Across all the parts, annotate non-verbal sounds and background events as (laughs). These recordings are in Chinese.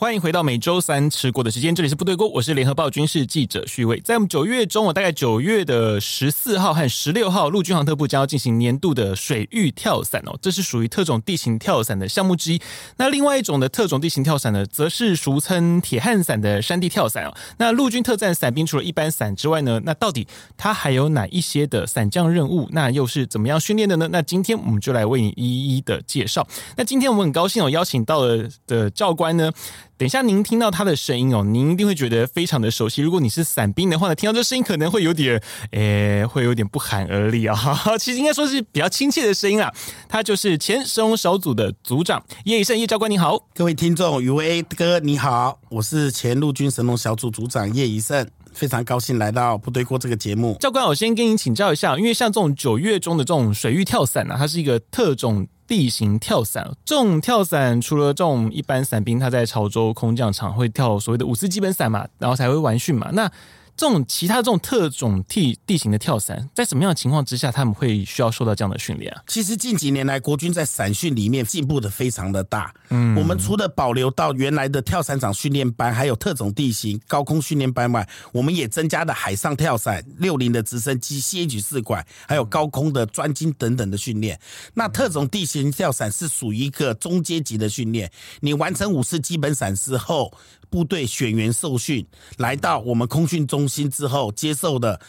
欢迎回到每周三吃锅的时间，这里是部队锅，我是联合报军事记者徐伟。在我们九月中，我大概九月的十四号和十六号，陆军航特部将要进行年度的水域跳伞哦，这是属于特种地形跳伞的项目之一。那另外一种的特种地形跳伞呢，则是俗称铁汉伞的山地跳伞哦。那陆军特战伞兵除了一般伞之外呢，那到底它还有哪一些的伞降任务？那又是怎么样训练的呢？那今天我们就来为你一一的介绍。那今天我们很高兴有，邀请到了的教官呢。等一下，您听到他的声音哦，您一定会觉得非常的熟悉。如果你是伞兵的话呢，听到这声音可能会有点，诶，会有点不寒而栗啊。(laughs) 其实应该说是比较亲切的声音啊。他就是前神龙小组的组长叶以胜叶教官，你好，各位听众，宇威哥你好，我是前陆军神龙小组组长叶以胜，非常高兴来到部队过这个节目。教官，我先跟您请教一下，因为像这种九月中的这种水域跳伞啊，它是一个特种。地形跳伞，这种跳伞除了这种一般伞兵他在潮州空降场会跳所谓的五四基本伞嘛，然后才会完训嘛，那。这种其他这种特种地地形的跳伞，在什么样的情况之下，他们会需要受到这样的训练啊？其实近几年来，国军在伞训里面进步的非常的大。嗯，我们除了保留到原来的跳伞场训练班，还有特种地形高空训练班外，我们也增加了海上跳伞、六零的直升机、CH 四管，还有高空的专精等等的训练。那特种地形跳伞是属于一个中阶级的训练，你完成五次基本伞之后。部队选员受训，来到我们空训中心之后，接受的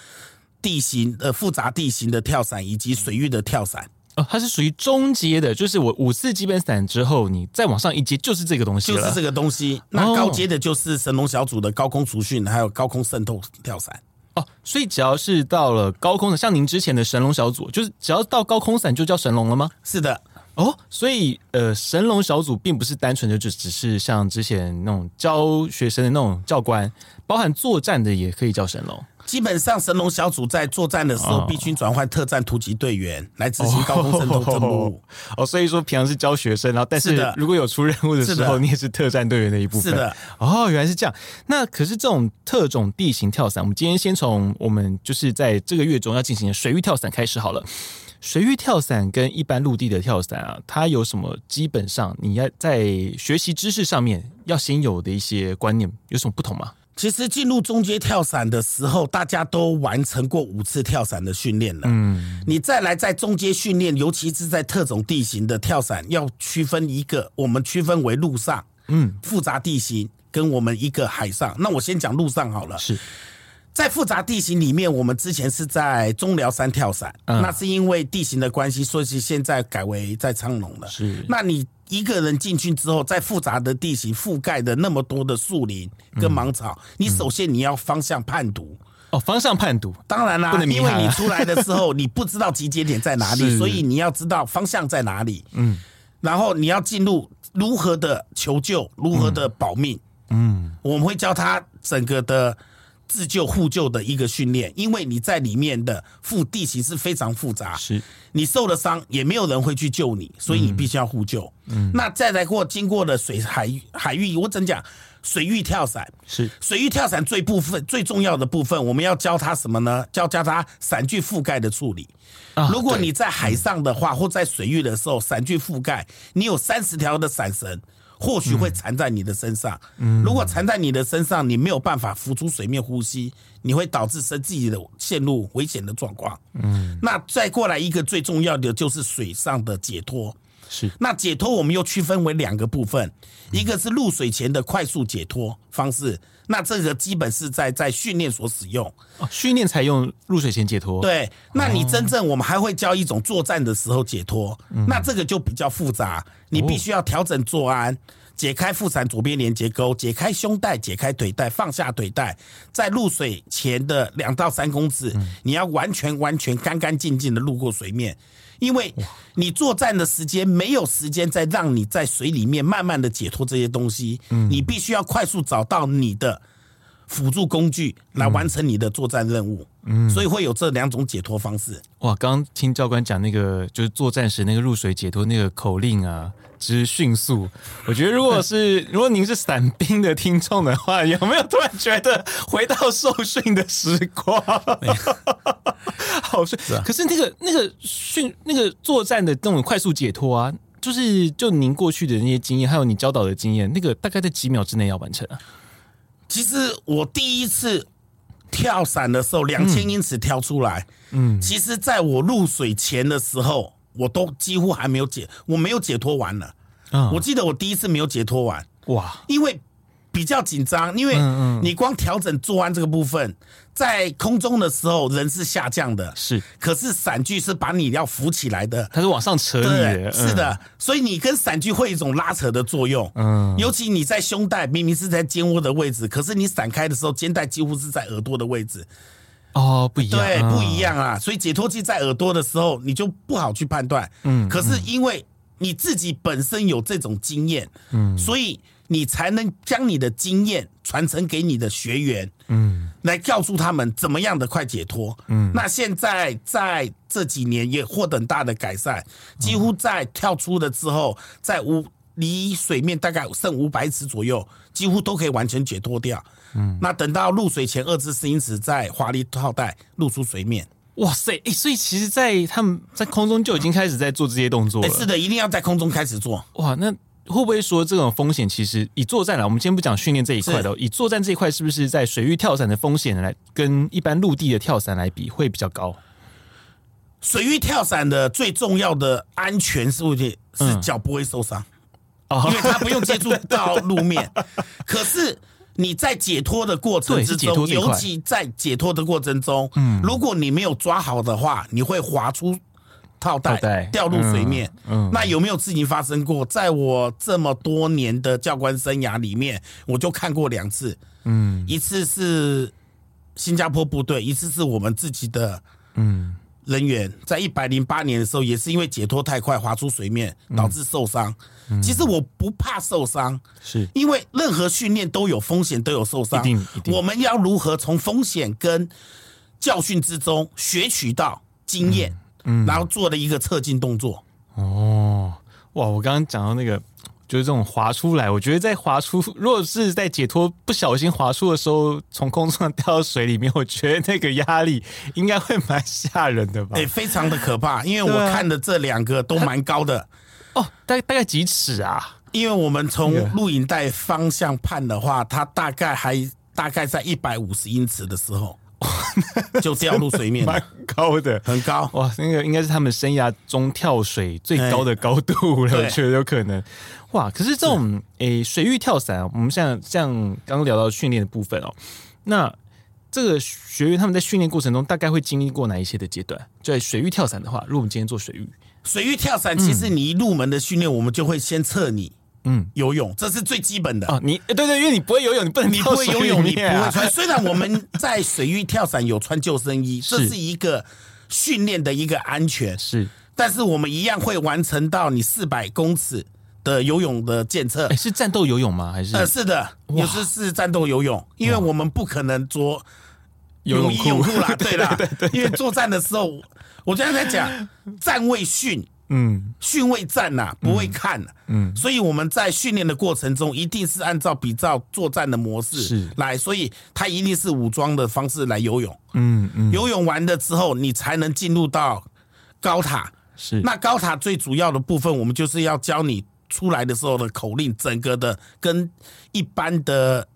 地形呃复杂地形的跳伞以及水域的跳伞哦，它是属于中阶的，就是我五次基本伞之后，你再往上一阶就是这个东西，就是这个东西。那高阶的就是神龙小组的高空除训，还有高空渗透跳伞哦。所以只要是到了高空的，像您之前的神龙小组，就是只要到高空伞就叫神龙了吗？是的。哦，所以呃，神龙小组并不是单纯的就只是像之前那种教学生的那种教官，包含作战的也可以叫神龙。基本上，神龙小组在作战的时候，必须转换特战突击队员来执行高空震动任务。(laughs) 哦，所以说平常是教学生，然后但是如果有出任务的时候，你也是特战队员的一部分。是的。哦，原来是这样。那可是这种特种地形跳伞，我们今天先从我们就是在这个月中要进行的水域跳伞开始好了。水域跳伞跟一般陆地的跳伞啊，它有什么基本上你要在学习知识上面要先有的一些观念有什么不同吗？其实进入中阶跳伞的时候，大家都完成过五次跳伞的训练了。嗯，你再来在中阶训练，尤其是在特种地形的跳伞，要区分一个，我们区分为陆上，嗯，复杂地形跟我们一个海上。那我先讲陆上好了。是。在复杂地形里面，我们之前是在中寮山跳伞，嗯，那是因为地形的关系，所以现在改为在昌隆了。是，那你一个人进去之后，在复杂的地形覆盖的那么多的树林跟芒草，嗯，你首先你要方向判读。哦，方向判读，当然啦，因为你出来的时候 (laughs) 你不知道集结点在哪里，所以你要知道方向在哪里。嗯，然后你要进入如何的求救，如何的保命。嗯，我们会教他整个的。自救互救的一个训练，因为你在里面的复地形是非常复杂，是你受了伤也没有人会去救你，所以你必须要互救。嗯，那再来过经过了水海海域，我怎讲？水域跳伞是水域跳伞最部分最重要的部分，我们要教他什么呢？教教他伞具覆盖的处理。如果你在海上的话，或在水域的时候，伞具覆盖，你有三十条的伞绳。或许会缠在你的身上，如果缠在你的身上，你没有办法浮出水面呼吸，你会导致身自己的陷入危险的状况。嗯，那再过来一个最重要的就是水上的解脱。是，那解脱我们又区分为两个部分，一个是入水前的快速解脱方式，那这个基本是在在训练所使用，哦，训练才用入水前解脱。对，那你真正我们还会教一种作战的时候解脱，那这个就比较复杂，你必须要调整坐安，解开副伞左边连结钩，解开胸带，解开腿带，放下腿带，在入水前的两到三公尺，你要完全完全干干净净的路过水面。因为你作战的时间没有时间再让你在水里面慢慢的解脱这些东西，你必须要快速找到你的辅助工具来完成你的作战任务。嗯，所以会有这两种解脱方式。哇，刚刚听教官讲那个就是作战时那个入水解脱那个口令啊。之迅速，我觉得如果是如果您是伞兵的听众的话，有没有突然觉得回到受训的时光？(laughs) 是、啊，可是那个那个训那个作战的那种快速解脱啊，就是就您过去的那些经验，还有你教导的经验，那个大概在几秒之内要完成啊？其实我第一次跳伞的时候，两千英尺跳出来，嗯，其实在我入水前的时候。我都几乎还没有解，我没有解脱完了。嗯，我记得我第一次没有解脱完，哇，因为比较紧张，因为你光调整做完这个部分，在空中的时候人是下降的，是，可是伞具是把你要扶起来的，它是往上扯你，是的，所以你跟伞具会有一种拉扯的作用，嗯，尤其你在胸带明明是在肩窝的位置，可是你散开的时候，肩带几乎是在耳朵的位置。哦，不一样，对，不一样啊！所以解脱器在耳朵的时候，你就不好去判断。嗯，可是因为你自己本身有这种经验，嗯，所以你才能将你的经验传承给你的学员，嗯，来告诉他们怎么样的快解脱。嗯，那现在在这几年也获得很大的改善，几乎在跳出了之后，在五离水面大概剩五百尺左右，几乎都可以完全解脱掉。嗯，那等到入水前二至四英尺，再华丽套带露出水面。哇塞！哎、欸，所以其实，在他们在空中就已经开始在做这些动作了。欸、是的，一定要在空中开始做。哇，那会不会说这种风险其实以作战来，我们今天不讲训练这一块的，以作战这一块，是不是在水域跳伞的风险来跟一般陆地的跳伞来比会比较高？水域跳伞的最重要的安全是不是是脚不会受伤？哦、嗯，因为它不用接触到路面。(laughs) 可是。你在解脱的过程之中，尤其在解脱的过程中，嗯，如果你没有抓好的话，你会滑出套带，掉入水面。嗯，那有没有事情发生过？在我这么多年的教官生涯里面，我就看过两次。嗯，一次是新加坡部队，一次是我们自己的嗯人员，在一百零八年的时候，也是因为解脱太快，滑出水面，导致受伤。其实我不怕受伤，是因为任何训练都有风险，都有受伤。我们要如何从风险跟教训之中学取到经验，嗯，然后做了一个侧进动作。哦，哇！我刚刚讲到那个，就是这种滑出来，我觉得在滑出，(laughs) 如果是在解脱不小心滑出的时候，从空中掉到水里面，我觉得那个压力应该会蛮吓人的吧？对，非常的可怕，因为我看的这两个都蛮高的。哦，大概大概几尺啊？因为我们从录影带方向判的话，它大概还大概在一百五十英尺的时候，(laughs) 就掉入水面，蛮高的，很高。哇，那个应该是他们生涯中跳水最高的高度了，我觉得有可能。哇，可是这种诶、欸、水域跳伞，我们像像刚刚聊到训练的部分哦，那这个学员他们在训练过程中大概会经历过哪一些的阶段？在水域跳伞的话，如果我们今天做水域。水域跳伞，其实你一入门的训练，我们就会先测你，嗯，游泳，这是最基本的啊。你对对，因为你不会游泳，你不能，你不会游泳，你不会穿。(laughs) 虽然我们在水域跳伞有穿救生衣，这是一个训练的一个安全，是。但是我们一样会完成到你四百公尺的游泳的检测。哎，是战斗游泳吗？还是？呃，是的，有时是战斗游泳，因为我们不可能着游泳衣泳裤啦，(laughs) 对啦，因为作战的时候。我刚才讲站位训，嗯，训位战呐，不会看，嗯，所以我们在训练的过程中，一定是按照比照作战的模式是。来，所以他一定是武装的方式来游泳，嗯嗯，游泳完了之后，你才能进入到高塔，是。那高塔最主要的部分，我们就是要教你出来的时候的口令，整个的跟一般的。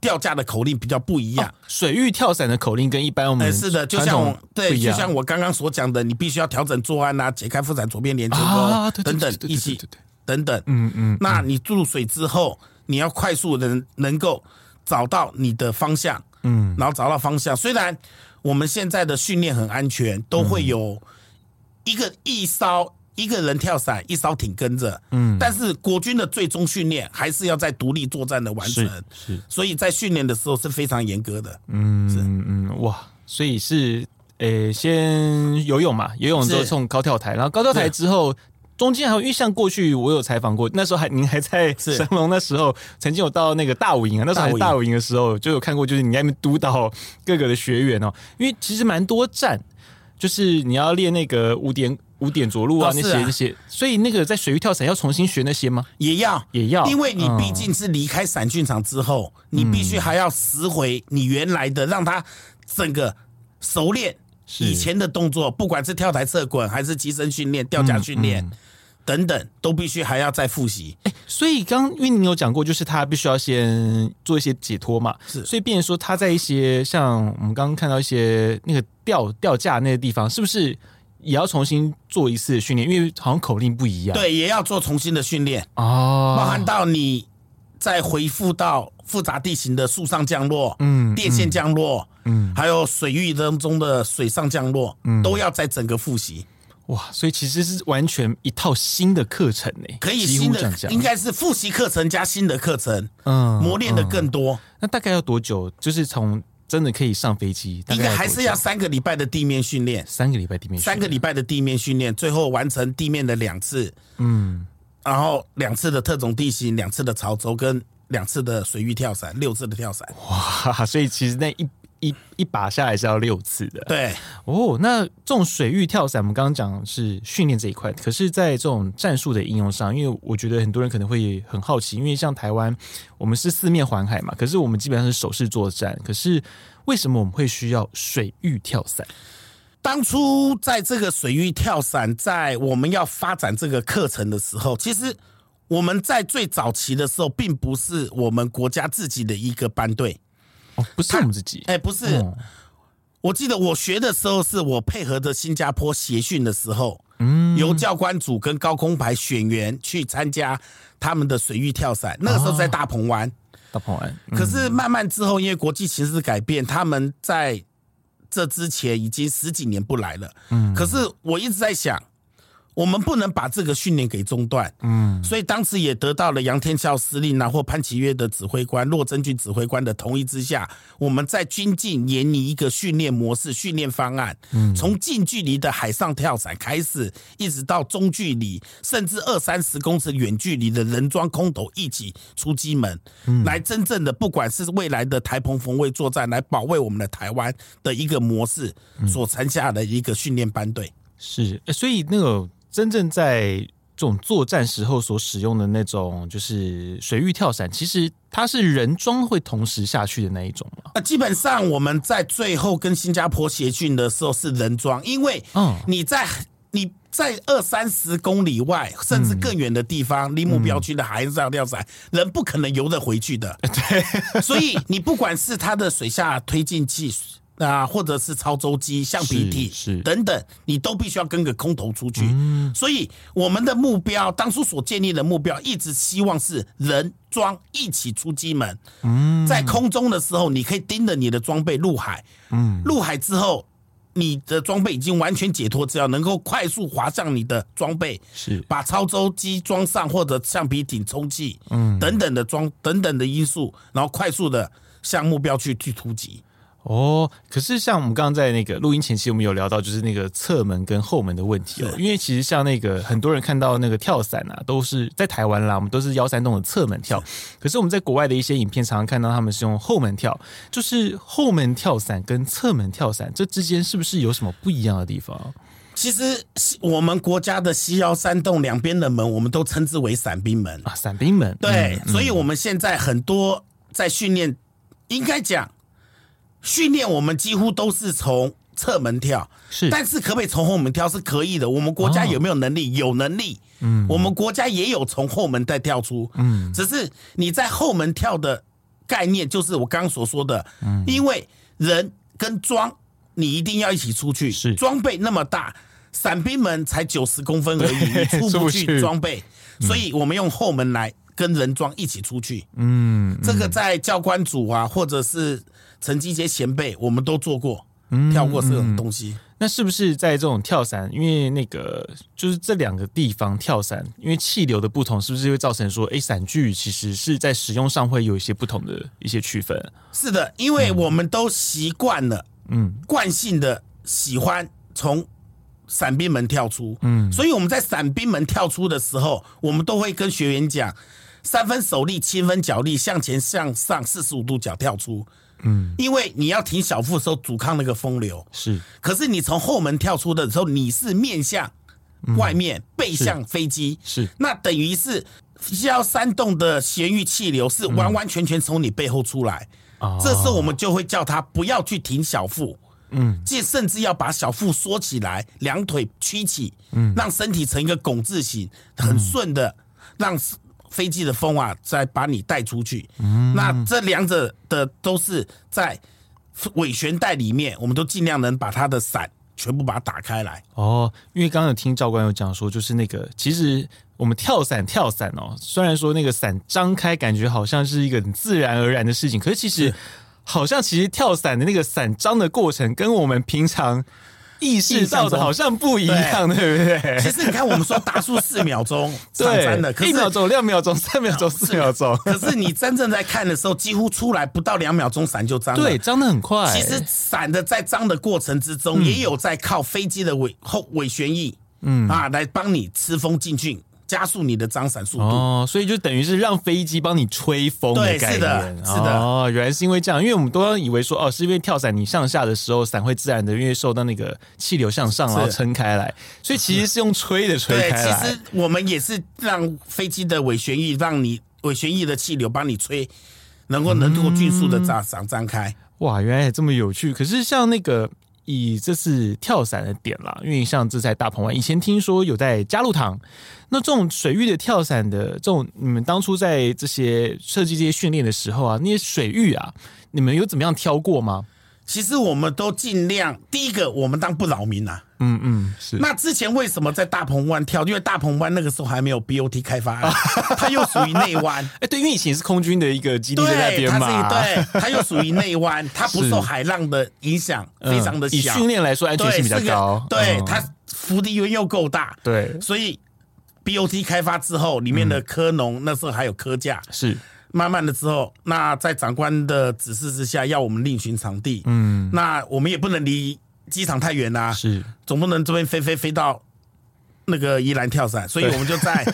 吊架的口令比较不一样，哦、水域跳伞的口令跟一般我们、欸、是的，就像对，就像我刚刚所讲的，你必须要调整坐岸啊，解开副伞左边连接钩等等一起等等，嗯嗯，那你入水之后，你要快速的能够找到你的方向，嗯，然后找到方向。虽然我们现在的训练很安全，都会有一个一艘。一个人跳伞，一艘艇跟着，嗯，但是国军的最终训练还是要在独立作战的完成，是，是。所以在训练的时候是非常严格的，嗯嗯嗯，哇，所以是，诶，先游泳嘛，游泳之后冲高跳台，然后高跳台之后中间还有，因为像过去我有采访过，那时候还您还在 (laughs) 神龙，那时候曾经有到那个大武营。啊，那时候还是大武营的时候就有看过，就是你在那边督导各个的学员哦，因为其实蛮多站，就是你要练那个五点五点着陆啊那些那些，所以那个在水域跳伞要重新学那些吗？也要也要，因为你毕竟是离开伞训场之后，你必须还要拾回你原来的，让他整个熟练。以前的动作，不管是跳台侧滚，还是机身训练、吊架训练、嗯嗯、等等，都必须还要再复习。哎，所以刚刚因为你有讲过，就是他必须要先做一些解脱嘛，是。所以变成说他在一些像我们刚刚看到一些那个吊吊架那些地方，是不是也要重新做一次训练？因为好像口令不一样。对，也要做重新的训练哦，包含到你再回复到。复杂地形的树上降落，嗯，电线降落，嗯，还有水域当中的水上降落，嗯，都要在整个复习。哇，所以其实是完全一套新的课程呢，可以新的应该是复习课程加新的课程，嗯，磨练的更多，嗯。那大概要多久？就是从真的可以上飞机，应该还是要三个礼拜的地面训练，三个礼拜地面，三个礼拜的地面训练，最后完成地面的两次，嗯，然后两次的特种地形，两次的潮州跟。两次的水域跳伞，六次的跳伞，哇！所以其实那一一一把下来是要六次的。对，哦，那这种水域跳伞，我们刚刚讲是训练这一块，可是在这种战术的应用上，因为我觉得很多人可能会很好奇，因为像台湾，我们是四面环海嘛，可是我们基本上是手势作战，可是为什么我们会需要水域跳伞？当初在这个水域跳伞，在我们要发展这个课程的时候，其实。我们在最早期的时候，并不是我们国家自己的一个班队，哦，不是我们自己，哎，不是。我记得我学的时候，是我配合着新加坡协训的时候，嗯，由教官组跟高空排选员去参加他们的水域跳伞。那个时候在大鹏湾，大鹏湾。可是慢慢之后，因为国际形势改变，他们在这之前已经十几年不来了。嗯，可是我一直在想。我们不能把这个训练给中断，嗯，所以当时也得到了杨天笑司令啊，或潘其岳的指挥官、骆真军指挥官的同意之下，我们在军境研拟一个训练模式、训练方案，嗯，从近距离的海上跳伞开始，一直到中距离，甚至二三十公尺远距离的人装空投一起出机门，嗯，来真正的不管是未来的台澎防卫作战，来保卫我们的台湾的一个模式所参加的一个训练班队，是，所以那个。真正在这种作战时候所使用的那种，就是水域跳伞，其实它是人装会同时下去的那一种吗？啊，基本上我们在最后跟新加坡协训的时候是人装，因为嗯你在你在二三十公里外，甚至更远的地方，离目标区的海上跳伞，人不可能游得回去的。(laughs) 对，所以你不管是它的水下推进器。啊，或者是超周机、橡皮艇是等等，你都必须要跟个空投出去。嗯，所以我们的目标，当初所建立的目标，一直希望是人装一起出机门。嗯，在空中的时候，你可以盯着你的装备入海。嗯，入海之后，你的装备已经完全解脱，只要能够快速滑向你的装备，是把超周机装上或者橡皮艇充气，嗯，等等的装等等的因素，然后快速的向目标去去突击。哦，可是像我们刚刚在那个录音前期，我们有聊到就是那个侧门跟后门的问题哦。因为其实像那个很多人看到那个跳伞啊，都是在台湾啦，我们都是幺三洞的侧门跳。可是我们在国外的一些影片，常常看到他们是用后门跳。就是后门跳伞跟侧门跳伞，这之间是不是有什么不一样的地方？其实我们国家的西幺三洞两边的门，我们都称之为伞兵门啊，伞兵门。对，嗯，所以我们现在很多在训练，应该讲。训练我们几乎都是从侧门跳，是，但是可不可以从后门跳是可以的。我们国家有没有能力？有能力。嗯，我们国家也有从后门再跳出。嗯，只是你在后门跳的概念，就是我刚刚所说的。嗯，因为人跟装，你一定要一起出去。是，装备那么大，伞兵门才九十公分而已，你出不 (laughs) 去装备，所以我们用后门来跟人装一起出去。嗯，这个在教官组啊，或者是。成绩一些前辈，我们都做过，跳过这种东西。嗯嗯。那是不是在这种跳伞，因为那个就是这两个地方跳伞，因为气流的不同，是不是会造成说，哎，伞具其实是在使用上会有一些不同的一些区分？是的，因为我们都习惯了，嗯，惯性的喜欢从伞兵门跳出。嗯，所以我们在伞兵门跳出的时候，我们都会跟学员讲：三分手力，七分脚力，向前向上四十五度角跳出。嗯，因为你要停小腹的时候，阻抗那个风流。是，可是你从后门跳出的时候，你是面向外面，背向飞机。是，那等于是要煽动的咸鱼气流是完完全全从你背后出来。这时候我们就会叫他不要去停小腹。嗯，这甚至要把小腹缩起来，两腿屈起，嗯，让身体成一个拱字形，很顺的，让飞机的风啊再把你带出去。嗯，那这两者的都是在尾旋带里面，我们都尽量能把它的伞全部把它打开来。哦，因为刚刚有听教官有讲说，就是那个其实我们跳伞跳伞哦，虽然说那个伞张开，感觉好像是一个很自然而然的事情，可是其实。好像其实跳伞的那个伞张的过程，跟我们平常意识到的好像不一样，对，不对？其实你看，我们说达速四秒钟 (laughs) 上山的，一秒钟、两秒钟、三秒钟、四秒钟，可是你真正在看的时候，几乎出来不到两秒钟，伞就张了。对，张的很快。其实伞的在张的过程之中，也有在靠飞机的尾后尾旋翼，嗯啊，来帮你吃风进去。加速你的张伞速度哦，所以就等于是让飞机帮你吹风的概念。对，是的，是的。哦，原来是因为这样，因为我们都要以为说，哦，是因为跳伞你向下的时候，伞会自然的因为受到那个气流向上然后撑开来，所以其实是用吹的吹开来。对，其实我们也是让飞机的尾旋翼，让你尾旋翼的气流帮你吹，能够能够迅速的张伞张开。哇，原来也这么有趣。可是像那个。以这次跳伞的点啦，因为像这在大鹏湾，以前听说有在嘉鹿堂，那这种水域的跳伞的这种，你们当初在这些设计这些训练的时候啊，那些水域啊，你们有怎么样挑过吗？其实我们都尽量，第一个我们当不扰民啊。嗯嗯，是。那之前为什么在大鹏湾跳？因为大鹏湾那个时候还没有 BOT 开发，(laughs) 它又属于内湾。(laughs) 哎、欸，对，因为以前是空军的一个基地在那边嘛。对，它又属于内湾，(laughs) 它不受海浪的影响，非常的小。以训练来说，安全性比较高。对，嗯、它浮力又够大。对，所以 BOT 开发之后，里面的科农、嗯、那时候还有科架是。慢慢的之后，那在长官的指示之下，要我们另寻场地。嗯，那我们也不能离机场太远啊，是，总不能这边飞飞飞到那个宜兰跳伞，所以我们就在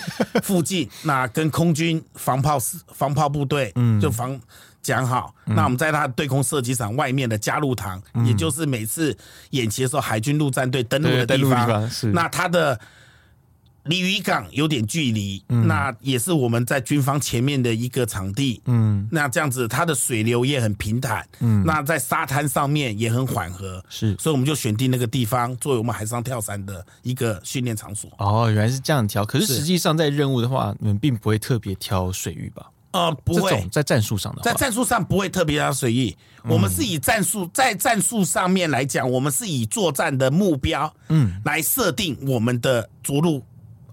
附近，(laughs) 那跟空军防炮防炮部队，嗯，就防讲好。嗯、那我们在他对空射击场外面的加入堂，嗯、也就是每次演习的时候，海军陆战队登陆的地方，地方是。那他的。离渔港有点距离，嗯，那也是我们在军方前面的一个场地。嗯，那这样子，它的水流也很平坦。嗯，那在沙滩上面也很缓和。是，所以我们就选定那个地方作为我们海上跳伞的一个训练场所。哦，原来是这样挑。可是实际上在任务的话，你们并不会特别挑水域吧？呃，不会。在战术上的，在战术上不会特别挑水域。我们是以战术在战术上面来讲，我们是以作战的目标，嗯，来设定我们的着陆。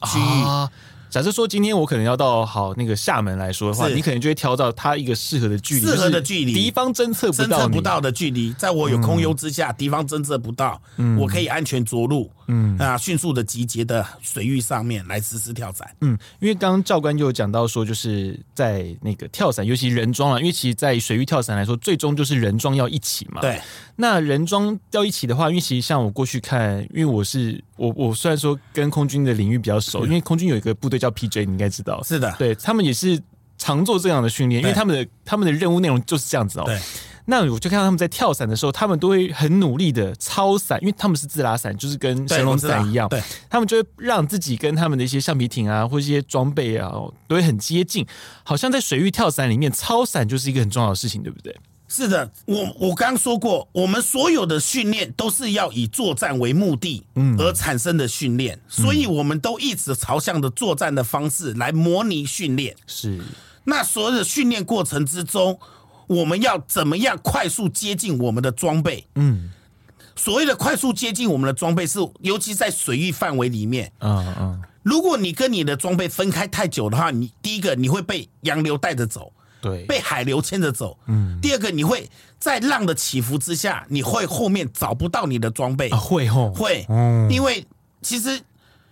啊，假设说今天我可能要到好那个厦门来说的话，你可能就会挑到它一个适合的距离，适合的距离，敌方侦测不到，侦测不到的距离，在我有空优之下，敌方侦测不到，我可以安全着陆。嗯啊，迅速的集结的水域上面来实施跳伞。嗯，因为刚刚教官就有讲到说，就是在那个跳伞，尤其人装了，因为其实，在水域跳伞来说，最终就是人装要一起嘛。对。那人装要一起的话，因为其实像我过去看，因为我是我我虽然说跟空军的领域比较熟，因为空军有一个部队叫 PJ，你应该知道。是的。对，他们也是常做这样的训练，因为他们的他们的任务内容就是这样子哦。对。那我就看到他们在跳伞的时候，他们都会很努力的超伞，因为他们是自拉伞，就是跟神龙伞一样。对，他们就会让自己跟他们的一些橡皮艇啊，或者一些装备啊，都会很接近。好像在水域跳伞里面，超伞就是一个很重要的事情，对不对？是的，我我刚刚说过，我们所有的训练都是要以作战为目的，嗯，而产生的训练，所以我们都一直朝向着作战的方式来模拟训练。是，那所有的训练过程之中。我们要怎么样快速接近我们的装备？嗯，所谓的快速接近我们的装备是，尤其在水域范围里面。嗯嗯，如果你跟你的装备分开太久的话，你第一个你会被洋流带着走，对，被海流牵着走。嗯，第二个你会在浪的起伏之下，你会后面找不到你的装备。啊，会吼，会，因为其实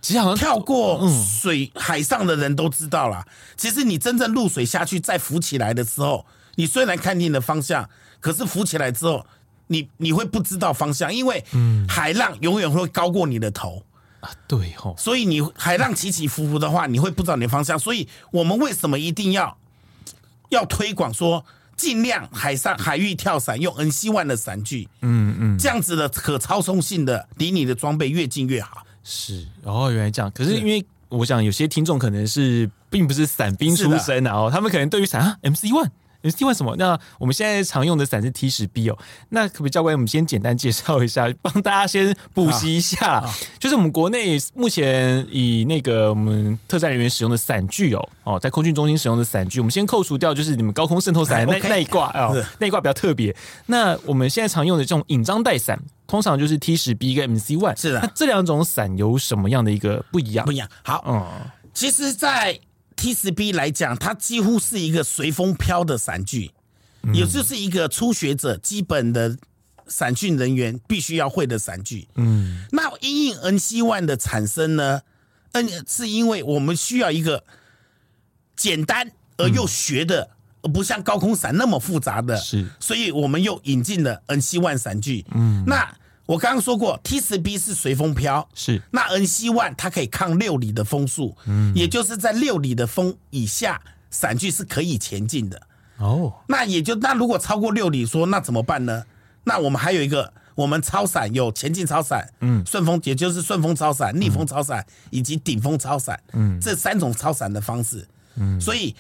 其实好像跳过水海上的人都知道了，其实你真正入水下去再浮起来的时候。你虽然看定了方向，可是浮起来之后，你你会不知道方向，因为海浪永远会高过你的头。啊，对吼。所以你海浪起起伏伏的话，你会不知道你的方向。所以我们为什么一定要要推广说，尽量海上海域跳伞用 NC ONE 的伞具，嗯嗯，这样子的可操纵性的，离你的装备越近越好。是，哦，原来这样。可是因为我想有些听众可能是并不是伞兵出身的哦，他们可能对于伞啊 MC ONE。你是为什么？那我们现在常用的伞是 T 十 B 哦。那可不可以教官，我们先简单介绍一下，帮大家先补习一下。就是我们国内目前以那个我们特战人员使用的伞具哦，哦，在空军中心使用的伞具，我们先扣除掉，就是你们高空渗透伞那 (laughs) 那一挂哦，那一挂比较特别。那我们现在常用的这种引张带伞，通常就是 T 十 B 跟 MC ONE。是的。那这两种伞有什么样的一个不一样？不一样。好，嗯，其实，在 T 十 B 来讲，它几乎是一个随风飘的伞具，也就是一个初学者基本的伞训人员必须要会的伞具。嗯，那因应 NC ONE 的产生呢，N 是因为我们需要一个简单而又学的，而不像高空伞那么复杂的，是，所以我们又引进了 NC ONE 伞具。嗯，那。我刚刚说过，T 十 B 是随风飘，是。那 NC ONE 它可以抗六里的风速，嗯，也就是在六里的风以下，伞具是可以前进的。哦，那也就那如果超过六里，说那怎么办呢？那我们还有一个，我们超伞有前进超伞，嗯，顺风也就是顺风超伞、逆风超伞以及顶风超伞，嗯，这三种超伞的方式，嗯，所以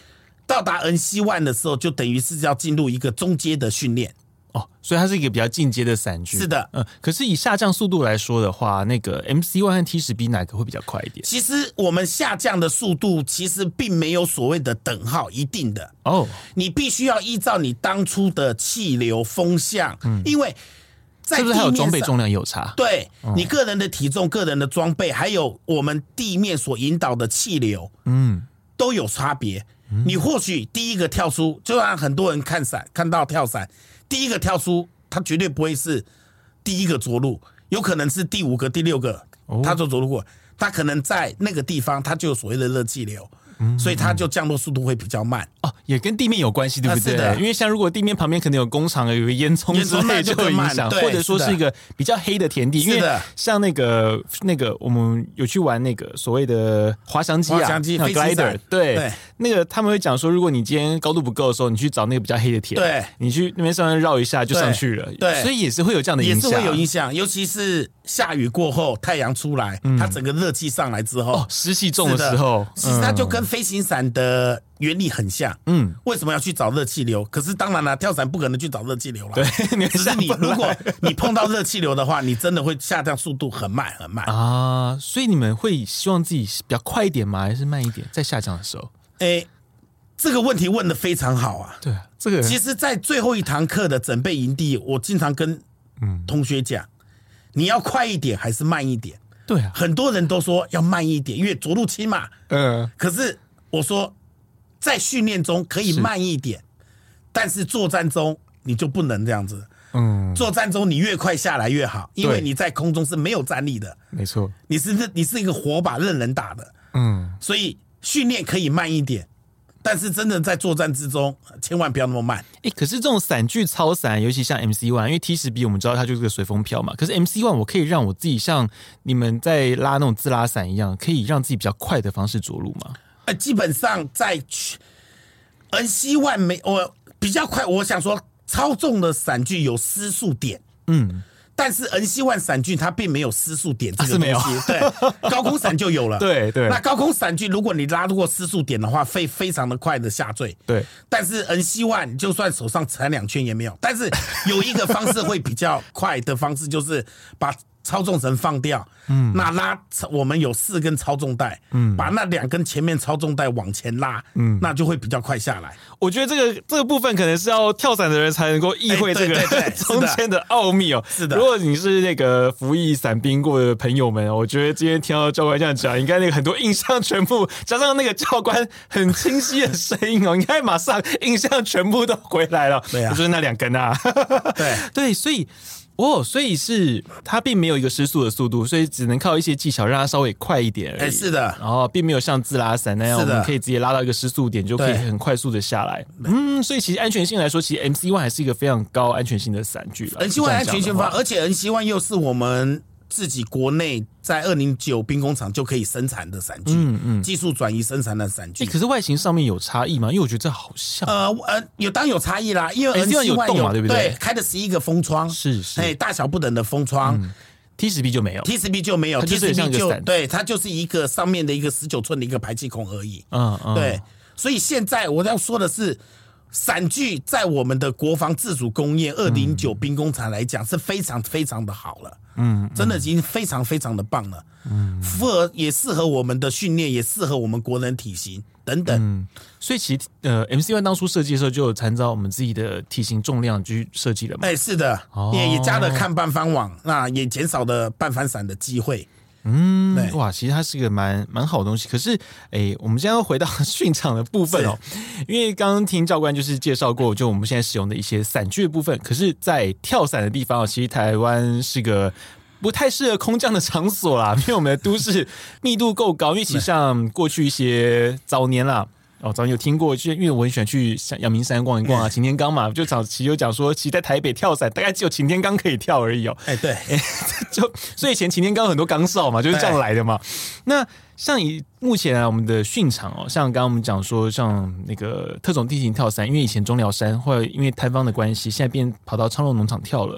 到达 NC ONE 的时候，就等于是要进入一个中阶的训练。哦，所以它是一个比较进阶的伞具。是的，嗯，可是以下降速度来说的话，那个 MC ONE 和 T 十 B 哪个会比较快一点？其实我们下降的速度其实并没有所谓的等号一定的哦，你必须要依照你当初的气流风向，嗯，因为在是不是还有装备重量有差？对，你个人的体重、个人的装备，还有我们地面所引导的气流，嗯，都有差别。你或许第一个跳出，就让很多人看伞看到跳伞。第一个跳出，他绝对不会是第一个着陆，有可能是第五个、第六个，他就着陆过，他可能在那个地方，他就有所谓的热气流。所以它就降落速度会比较慢哦，也跟地面有关系，对不对？因为像如果地面旁边可能有工厂啊，有个烟囱之类就会影响，或者说是一个比较黑的田地，因为像那个那个我们有去玩那个所谓的滑翔机啊，滑翔机 glider，对，那个他们会讲说，如果你今天高度不够的时候，你去找那个比较黑的田，对，你去那边上面绕一下就上去了，对，所以也是会有这样的影响，也是会有影响，尤其是下雨过后，太阳出来，它整个热气上来之后，湿气重的时候，其实它就跟飞行伞的。呃，原理很像，嗯，为什么要去找热气流？可是当然了，跳伞不可能去找热气流了。对，只是你如果你碰到热气流的话，你真的会下降速度很慢很慢啊。所以你们会希望自己比较快一点吗？还是慢一点？在下降的时候？哎，这个问题问的非常好啊。对啊，这个其实，在最后一堂课的准备营地，我经常跟同学讲，你要快一点还是慢一点？对啊，很多人都说要慢一点，因为着陆期嘛。嗯，可是我说。在训练中可以慢一点，但是作战中你就不能这样子。嗯，作战中你越快下来越好，因为你在空中是没有战力的。没错，你是你是一个火把任人打的。嗯，所以训练可以慢一点，但是真的在作战之中，千万不要那么慢。哎，可是这种散具超散，尤其像 MC ONE，因为 T 十 B 我们知道它就是个随风飘嘛。可是 MC ONE 我可以让我自己像你们在拉那种自拉伞一样，可以让自己比较快的方式着陆吗？基本上在 NC ONE 没我比较快，我想说操纵的伞具有失速点，嗯，但是 NC ONE 伞具它并没有失速点这个东西，没 (laughs) 有对，高空伞就有了，对对。那高空伞具如果你拉过失速点的话，会非常的快的下坠，对。但是 NC ONE 就算手上缠两圈也没有，但是有一个方式会比较快的方式就是把。操纵绳放掉，嗯，那拉我们有四根操纵带，嗯，把那两根前面操纵带往前拉，嗯，那就会比较快下来。我觉得这个这个部分可能是要跳伞的人才能够意会这个 (laughs) 中间的奥秘哦。是的，如果你是那个服役伞兵过的朋友们，我觉得今天听到教官这样讲，应该那个很多印象全部加上那个教官很清晰的声音哦，应该马上印象全部都回来了。对啊，就是那两根啊。对 (laughs) 对，所以。哦，所以是它并没有一个失速的速度，所以只能靠一些技巧让它稍微快一点而已。哎，是的，然后并没有像自拉伞那样，我们可以直接拉到一个失速点就可以很快速的下来。嗯，所以其实安全性来说，其实 MC ONE 还是一个非常高安全性的伞具了。NC ONE 安全性方，而且 NC ONE 又是我们自己国内在二零九兵工厂就可以生产的伞具，嗯嗯，技术转移生产的伞具。可是外形上面有差异吗？因为我觉得这好像，呃呃，有当然有差异啦，因为 N C 有洞嘛，对不对？对开的十一个风窗，是是，哎，大小不等的风窗。十 B 就没有，T 十 B 就没有，T 十 B 就对，它就是一个上面的一个十九寸的一个排气孔而已。嗯嗯，对。所以现在我要说的是。伞具在我们的国防自主工业二零九兵工厂来讲是非常非常的好了，嗯，真的已经非常非常的棒了，嗯，符合也适合我们的训练，也适合我们国人体型等等，嗯，所以其实呃，MC One 当初设计的时候就有参照我们自己的体型重量去设计的嘛，哎，是的，也也加了看半翻网，那也减少了半翻伞的机会。嗯，哇，其实它是一个蛮蛮好的东西。可是，哎，我们现在要回到 (laughs) 训场的部分哦，因为刚刚听教官就是介绍过，就我们现在使用的一些伞具的部分。可是，在跳伞的地方，其实台湾是个不太适合空降的场所啦，(laughs) 因为我们的都市密度够高。因为其实像过去一些早年啦。哦，早年有听过，就因为我很喜欢去像阳明山逛一逛啊，擎天岗嘛，就早期有讲说，其实在台北跳伞，大概只有擎天岗可以跳而已哦。哎，对，(laughs) 就所以以前擎天岗很多岗哨嘛，就是这样来的嘛。那像以目前啊，我们的训场哦，像刚刚我们讲说，像那个特种地形跳伞，因为以前中寮山或者因为台方的关系，现在变跑到昌乐农场跳了。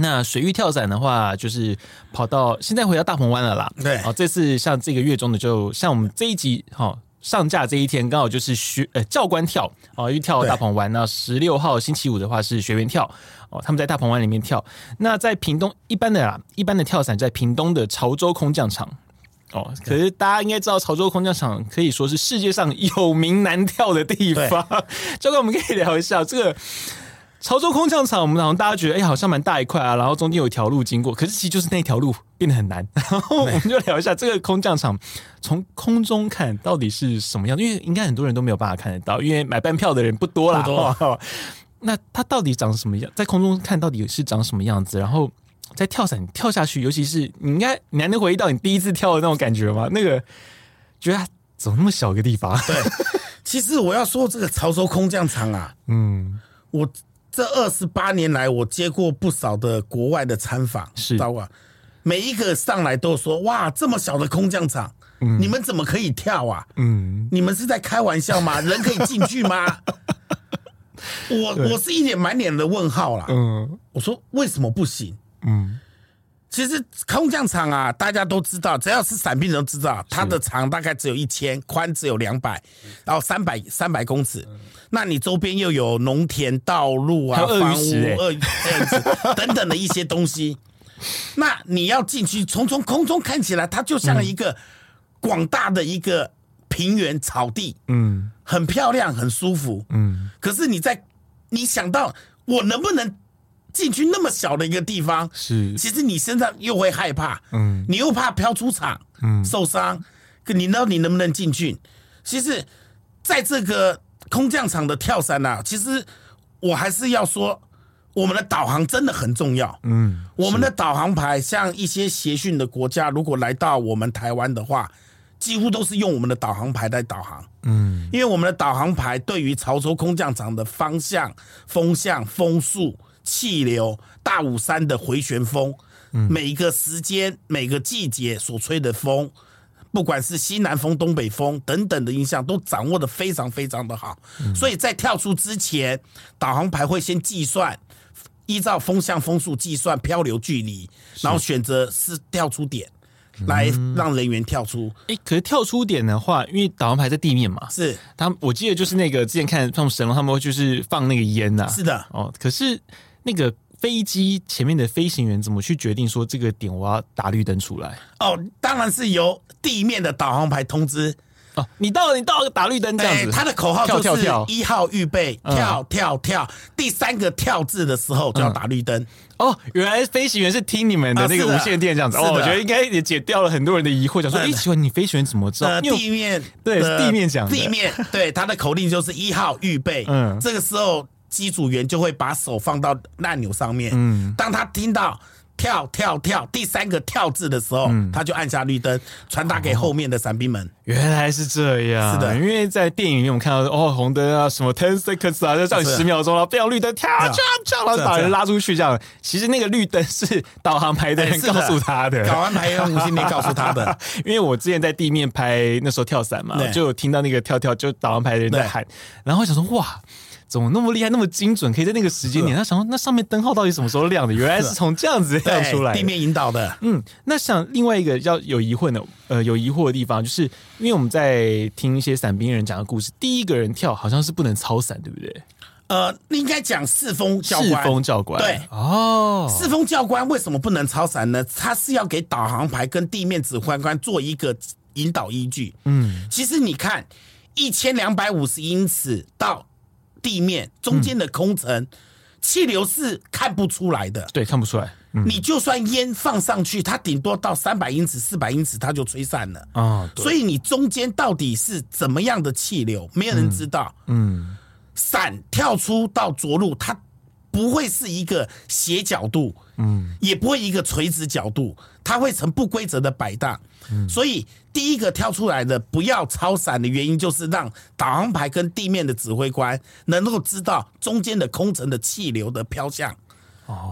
那水域跳伞的话，就是跑到现在回到大鹏湾了啦。对，哦，这次像这个月中的，就像我们这一集哈。哦上架这一天刚好就是学呃教官跳哦，因为跳大鹏湾。那十六号星期五的话是学员跳哦，他们在大鹏湾里面跳。那在屏东一般的啊，一般的跳伞在屏东的潮州空降场哦。可是大家应该知道，潮州空降场可以说是世界上有名难跳的地方。教官，我们可以聊一下这个。潮州空降场，我们好像大家觉得，哎、欸，好像蛮大一块啊，然后中间有一条路经过，可是其实就是那条路变得很难。然 (laughs) 后我们就聊一下这个空降场，从空中看到底是什么样？因为应该很多人都没有办法看得到，因为买半票的人不多啦。多 (laughs) 那它到底长什么样？在空中看到底是长什么样子？然后在跳伞跳下去，尤其是你应该你还能回忆到你第一次跳的那种感觉吗？那个觉得怎么那么小个地方？对，其实我要说这个潮州空降场啊，(laughs) 嗯，我。这二十八年来，我接过不少的国外的参访，是，知道吧？每一个上来都说：“哇，这么小的空降场，嗯，你们怎么可以跳啊？嗯，你们是在开玩笑吗？(laughs) 人可以进去吗？”我我是一脸满脸的问号啦。嗯，我说为什么不行？嗯。其实空降场啊，大家都知道，只要是伞兵人都知道，它的长大概只有一千，宽只有两百，然后三百三百公尺。那你周边又有农田、道路啊、房屋、鳄鱼等等的一些东西，那你要进去，从从空中看起来，它就像一个广大的一个平原草地，嗯，很漂亮，很舒服，嗯。可是你在你想到我能不能？进去那么小的一个地方，是其实你身上又会害怕，嗯，你又怕飘出场，嗯，受伤，可你呢？你能不能进去？其实，在这个空降场的跳伞啊，其实我还是要说，我们的导航真的很重要，嗯，我们的导航牌，像一些协训的国家，如果来到我们台湾的话，几乎都是用我们的导航牌来导航，嗯，因为我们的导航牌对于潮州空降场的方向、风向、风速。气流、大武山的回旋风，每一个时间、每个季节所吹的风，不管是西南风、东北风等等的影响，都掌握的非常非常的好。所以在跳出之前，导航牌会先计算，依照风向、风速计算漂流距离，然后选择是跳出点，来让人员跳出。哎，可是跳出点的话，因为导航牌在地面嘛，是。他，我记得就是那个之前看他们神龙，他们会就是放那个烟呐，是的，哦，可是。那个飞机前面的飞行员怎么去决定说这个点我要打绿灯出来？哦，当然是由地面的导航牌通知。哦，你到了，你到了打绿灯这样子。他的口号就是一号预备跳跳跳，第三个跳字的时候就要打绿灯。哦，原来飞行员是听你们的那个无线电这样子。哦，我觉得应该也解掉了很多人的疑惑，想说，哎，请问你飞行员怎么知道？地面对地面讲地面对他的口令就是一号预备。嗯，这个时候。机组员就会把手放到按钮上面。嗯，当他听到跳跳跳，第三个跳字的时候，嗯、他就按下绿灯，传达给后面的伞兵们。哦。原来是这样，是的，因为在电影里面我们看到哦，红灯啊，什么 ten seconds 啊，就叫你十秒钟了，不要绿灯，跳跳跳，然后把人拉出去这样。其实那个绿灯是导航牌的人告诉他的，导航牌用无线电告诉他的。(laughs) 因为我之前在地面拍那时候跳伞嘛，就有听到那个跳跳，就导航牌的人在喊，然后我想说哇。怎么那么厉害，那么精准，可以在那个时间点？(laughs) 他想说，那上面灯号到底什么时候亮的？原来是从这样子亮出来，地面引导的。嗯，那像另外一个要有疑惑的，呃，有疑惑的地方，就是因为我们在听一些伞兵人讲的故事，第一个人跳好像是不能操伞，对不对？呃，应该讲四风教官。四风教官，对，哦，四风教官为什么不能超伞呢？他是要给导航牌跟地面指挥官做一个引导依据。嗯，其实你看，一千两百五十英尺到。地面中间的空层，气流是看不出来的。对，看不出来。你就算烟放上去，它顶多到三百英尺、四百英尺，它就吹散了啊。所以你中间到底是怎么样的气流，没有人知道。嗯，伞跳出到着陆，它不会是一个斜角度，嗯，也不会一个垂直角度，它会呈不规则的摆荡。所以第一个跳出来的不要超伞的原因，就是让导航牌跟地面的指挥官能够知道中间的空层的气流的飘向，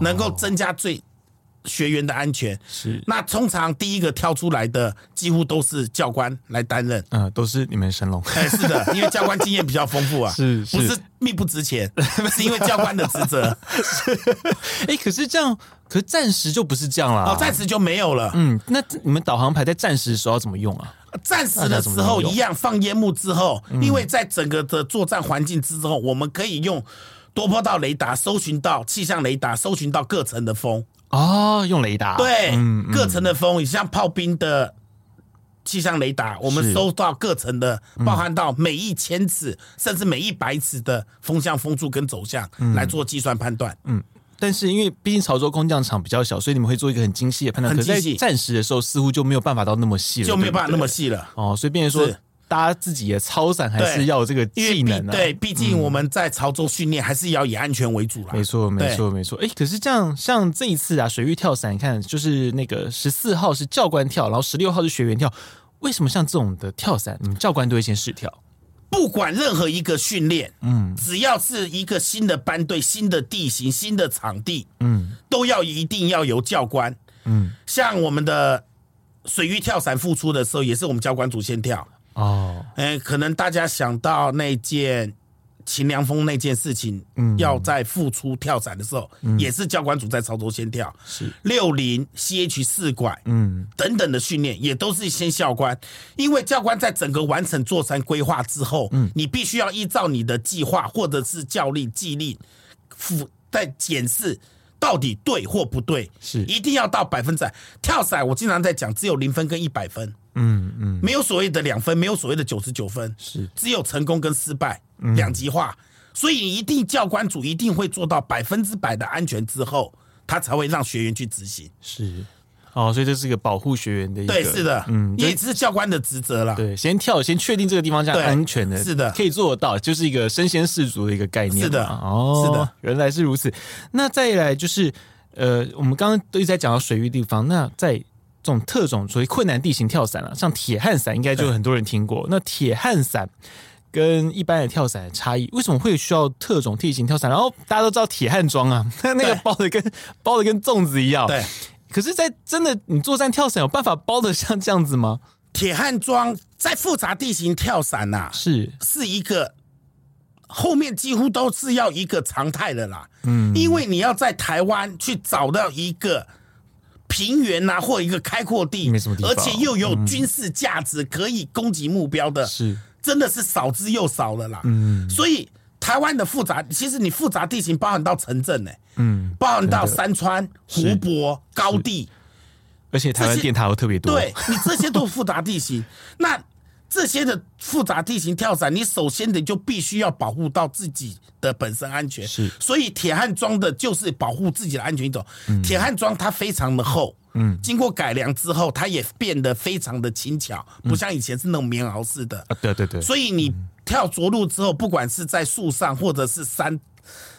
能够增加最学员的安全。是，那通常第一个跳出来的几乎都是教官来担任。嗯，都是你们神龙。哎，是的，(laughs) 因为教官经验比较丰富啊。是，不是命不值钱，(laughs) 是因为教官的职责。(laughs) 哎，可是这样。可是暂时就不是这样了，哦，暂时就没有了。嗯，那你们导航牌在暂时的时候要怎么用啊？暂时的时候一样放烟幕之后，因为在整个的作战环境之后，我们可以用多波道雷达搜寻到气象雷达，搜寻到各层的风。哦，用雷达。对，嗯嗯、各层的风，你像炮兵的气象雷达，我们搜到各层的，包含到每一千尺、嗯、甚至每一百尺的风向、风速跟走向，来做计算判断。嗯。但是因为毕竟潮州空降场比较小，所以你们会做一个很精细的判断。可是在暂时的时候，似乎就没有办法到那么细了，就没有办法那么细了。哦，所以变成说，大家自己的超伞还是要有这个技能啊。对，毕竟我们在潮州训练，还是要以安全为主啦。没错，没错，没错。哎，可是这样，像这一次啊，水域跳伞，你看，就是那个十四号是教官跳，然后十六号是学员跳。为什么像这种的跳伞，你们教官都会先试跳？不管任何一个训练，嗯，只要是一个新的班队、新的地形、新的场地，嗯，都要一定要由教官，嗯，像我们的水域跳伞复出的时候，也是我们教官组先跳，哦，哎，可能大家想到那件。秦良峰那件事情，嗯，要在复出跳伞的时候，嗯，也是教官组在操作先跳，是。六零 CH 四拐，嗯，等等的训练也都是先教官，因为教官在整个完成座山规划之后，嗯，你必须要依照你的计划或者是教令、纪令，辅在检视到底对或不对，是。一定要到百分之百。跳伞我经常在讲，只有零分跟一百分。嗯嗯，没有所谓的两分，没有所谓的九十九分，是只有成功跟失败两极化，所以一定教官组一定会做到百分之百的安全之后，他才会让学员去执行。是，哦，所以这是一个保护学员的一个，对，是的，嗯，也是教官的职责了。对，先跳，先确定这个地方是安全的，是的，可以做得到，就是一个身先士卒的一个概念。是的，哦，是的，原来是如此。那再来就是，呃，我们刚刚都一直在讲到水域地方，那在。这种特种所谓困难地形跳伞啊，像铁汉伞应该就有很多人听过。那铁汉伞跟一般的跳伞的差异，为什么会需要特种地形跳伞？然后大家都知道铁汉装啊，那 (laughs) 那个包的跟包的跟粽子一样。对。可是，在真的你作战跳伞有办法包的像这样子吗？铁汉装在复杂地形跳伞呐、啊，是是一个后面几乎都是要一个常态的啦。嗯，因为你要在台湾去找到一个。平原呐、啊，或一个开阔地，地而且又有军事价值，可以攻击目标的，是、嗯、真的是少之又少了啦。嗯，所以台湾的复杂，其实你复杂地形包含到城镇呢，嗯，包含到山川、湖泊、高地，而且台湾电塔又特别多，对你这些都是复杂地形，那。这些的复杂地形跳伞，你首先得就必须要保护到自己的本身安全。是，所以铁汉装的就是保护自己的安全一种。铁汉装它非常的厚，嗯，经过改良之后，它也变得非常的轻巧，不像以前是那种棉袄似的。啊，对对对。所以你跳着陆之后，不管是在树上或者是山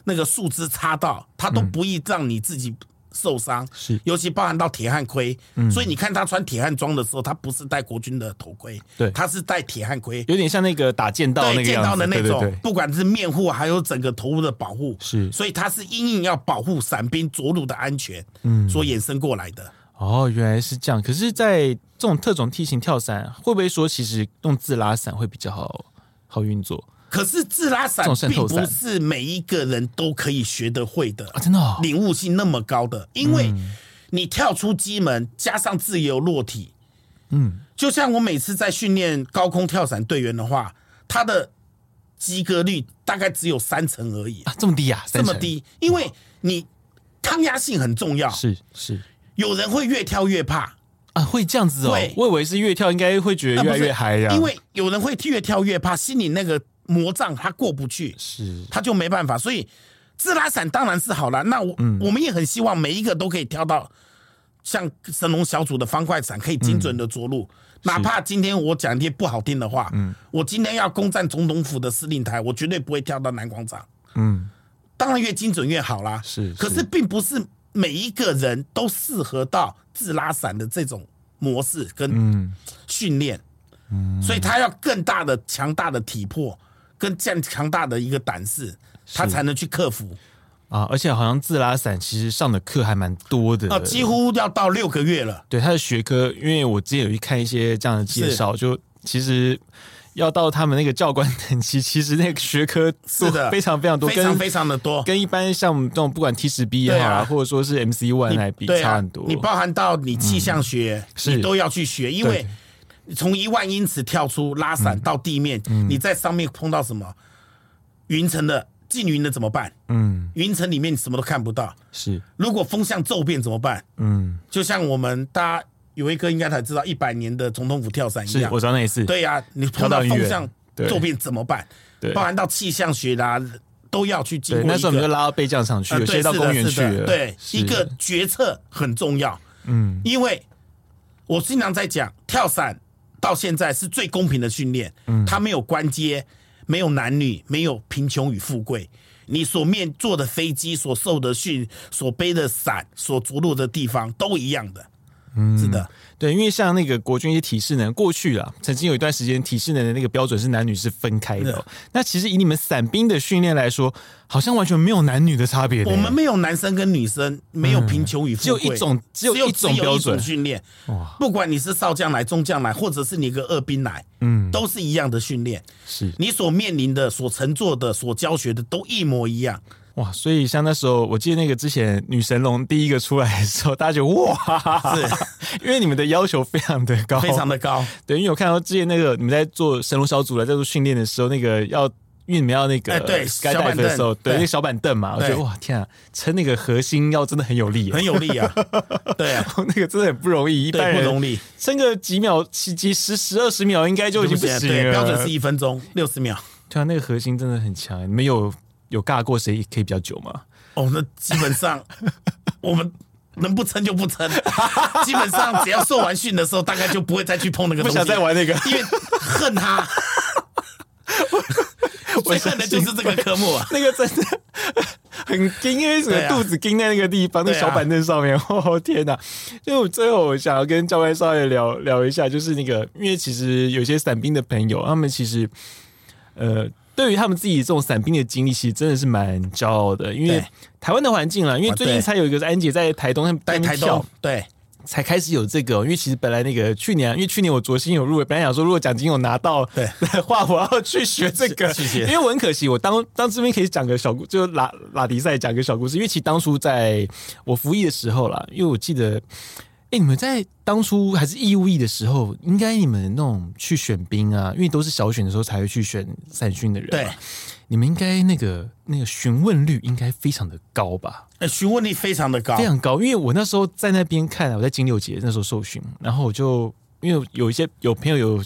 那个树枝插到，它都不易让你自己受伤，是尤其包含到铁汉盔，嗯，所以你看他穿铁汉装的时候，他不是戴国军的头盔，对，他是戴铁汉盔，有点像那个打剑道那个剑道的那种，对对对，不管是面护还有整个头部的保护，是，所以他是因应要保护伞兵着陆的安全，嗯，所衍生过来的。哦，原来是这样。可是，在这种特种梯形跳伞，会不会说其实用自拉伞会比较好好运作？可是自拉伞并不是每一个人都可以学得会的啊，真的，领悟性那么高的，因为你跳出机门加上自由落体，嗯，就像我每次在训练高空跳伞队员的话，他的及格率大概只有三成而已。啊，这么低啊，这么低，因为你抗压性很重要，是是，有人会越跳越怕。啊，会这样子哦，我以为是越跳应该会觉得越来越嗨呀，因为有人会越跳越怕，心里那个。魔障他过不去，是他就没办法，所以自拉伞当然是好了。那我、嗯、我们也很希望每一个都可以跳到像神龙小组的方块伞，可以精准的着陆。嗯、哪怕今天我讲一些不好听的话，嗯，我今天要攻占总统府的司令台，我绝对不会跳到南广场。嗯，当然越精准越好啦。是，是，可是并不是每一个人都适合到自拉伞的这种模式跟训练，嗯，所以他要更大的、强大的体魄。跟这样强大的一个胆识，他才能去克服啊！而且好像自拉伞其实上的课还蛮多的，啊，几乎要到六个月了。对他的学科，因为我之前有去看一些这样的介绍，就其实要到他们那个教官等级，其实那个学科是的非常非常多，非常非常的多，跟一般像我们这种不管 T 十 B 也好啊，或者说是 MC One 来比差很多。你包含到你气象学，你都要去学，因为。从一万英尺跳出拉伞到地面，你在上面碰到什么云层的进云的怎么办？嗯，云层里面你什么都看不到。是，如果风向骤变怎么办？嗯，就像我们大家有一个应该才知道一百年的总统府跳伞一样。是，我知道那一次。对呀，啊，你碰到风向骤变怎么办？对，包含到气象学啦，啊，都要去经过。那时候我们就拉到备降上去，有些到公园去了。对，一个决策很重要。嗯，因为我经常在讲跳伞。到现在是最公平的训练，它没有官阶，没有男女，没有贫穷与富贵，你所面坐的飞机，所受的训，所背的伞，所着陆的地方都一样的。嗯，是的，对，因为像那个国军一些体适能，过去啊，曾经有一段时间体适能的那个标准是男女是分开的。那其实以你们伞兵的训练来说，好像完全没有男女的差别。我们没有男生跟女生，没有贫穷与富贵，只有一种，只有一种标准训练。哇，不管你是少将来、中将来，或者是你个二兵来，嗯，都是一样的训练。是你所面临的、所乘坐的、所教学的，都一模一样。哇，所以像那时候，我记得那个之前女神龙第一个出来的时候，大家就哇，是，(laughs) 因为你们的要求非常的高，非常的高。对，因为我看到之前那个你们在做神龙小组来在做训练的时候，那个要因为你们要那个对小板凳的时候，对，那个小板凳嘛，我觉得哇天啊，撑那个核心要真的很有力，很有力啊，对啊，(laughs) 那个真的很不容易，一般人不容易，撑个几秒、几几十、十二十秒应该就已经不行了，对，标准是一分钟六十秒，对啊，那个核心真的很强，你们有有尬过谁可以比较久吗？哦，那基本上 (laughs) 我们能不撑就不撑，基本上只要受完训的时候，大概就不会再去碰那个东西，不想再玩那个，因为恨他。(laughs) 我恨的就是这个科目啊，(laughs) 那个真的很惊，因为什么肚子惊在那个地方，啊、那小板凳上面。哦天哪！就最后我想要跟教官稍微聊聊一下，就是那个，因为其实有些伞兵的朋友，他们其实呃。对于他们自己这种伞兵的经历，其实真的是蛮骄傲的。因为台湾的环境啦，因为最近才有一个安姐在台东，在台东对，才开始有这个。因为其实本来那个去年，因为去年我卓心有入围，本来想说如果奖金有拿到对的 (laughs) 话，我要去学这个。(laughs) 因为我很可惜，我当当这边可以讲个小故，就拉拉迪赛讲个小故事。因为其实当初在我服役的时候啦，因为我记得。哎，你们在当初还是义务役的时候，应该你们那种去选兵啊，因为都是小选的时候才会去选散训的人。对，你们应该那个那个询问率应该非常的高吧？哎，询问率非常的高，非常高。因为我那时候在那边看，我在金六杰那时候受训，然后我就因为有一些有朋友有。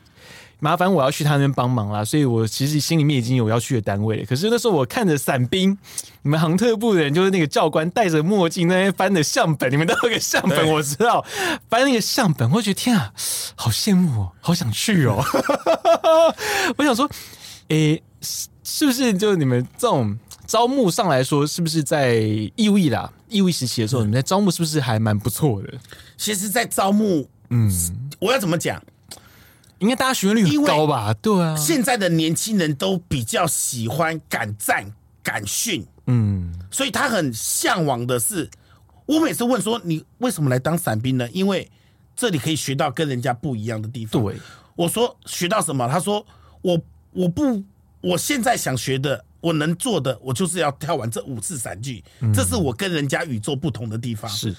麻烦我要去他那边帮忙啦，所以我其实心里面已经有要去的单位了。可是那时候我看着伞兵，你们航特部的人就是那个教官戴着墨镜那边翻的相本，你们都有个相本，我知道翻那个相本，我觉得天啊，好羡慕哦，好想去哦。(laughs) 我想说，诶，是不是就你们这种招募上来说，是不是在义务役啦？义务役时期的时候，你们在招募是不是还蛮不错的？其实，在招募，嗯，我要怎么讲？应该大家学员率很高吧？对啊，现在的年轻人都比较喜欢敢战敢训，嗯，所以他很向往的是。我每次问说，你为什么来当伞兵呢？因为这里可以学到跟人家不一样的地方。对，我说学到什么？他说我我不我现在想学的，我能做的，我就是要跳完这五次伞具，嗯，这是我跟人家与众不同的地方。是。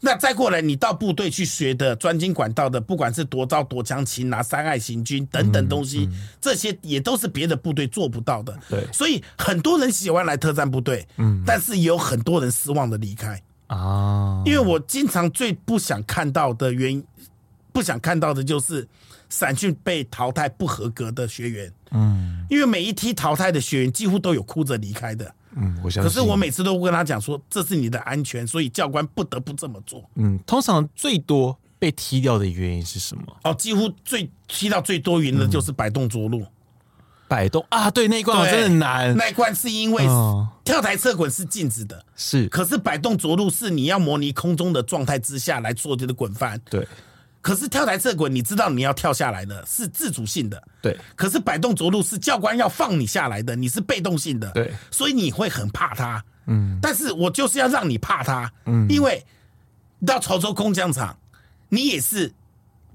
那再过来，你到部队去学的专精管道的，不管是夺刀夺枪擒拿三爱行军等等东西，这些也都是别的部队做不到的。对，所以很多人喜欢来特战部队，嗯，但是也有很多人失望的离开啊。因为我经常最不想看到的原因，不想看到的就是散训被淘汰不合格的学员，嗯，因为每一批淘汰的学员几乎都有哭着离开的。嗯，我相信。可是我每次都跟他讲说，这是你的安全，所以教官不得不这么做。嗯，通常最多被踢掉的原因是什么？哦，几乎最踢到最多云的就是摆动着陆。摆动啊，对，那一关真的难。那一关是因为跳台侧滚是禁止的，是。可是摆动着陆是你要模拟空中的状态之下来做这个滚翻。对。可是跳台侧滚，你知道你要跳下来的是自主性的，对。可是摆动着陆是教官要放你下来的，你是被动性的，对。所以你会很怕他，嗯。但是我就是要让你怕他，嗯。因为到潮州空降场，你也是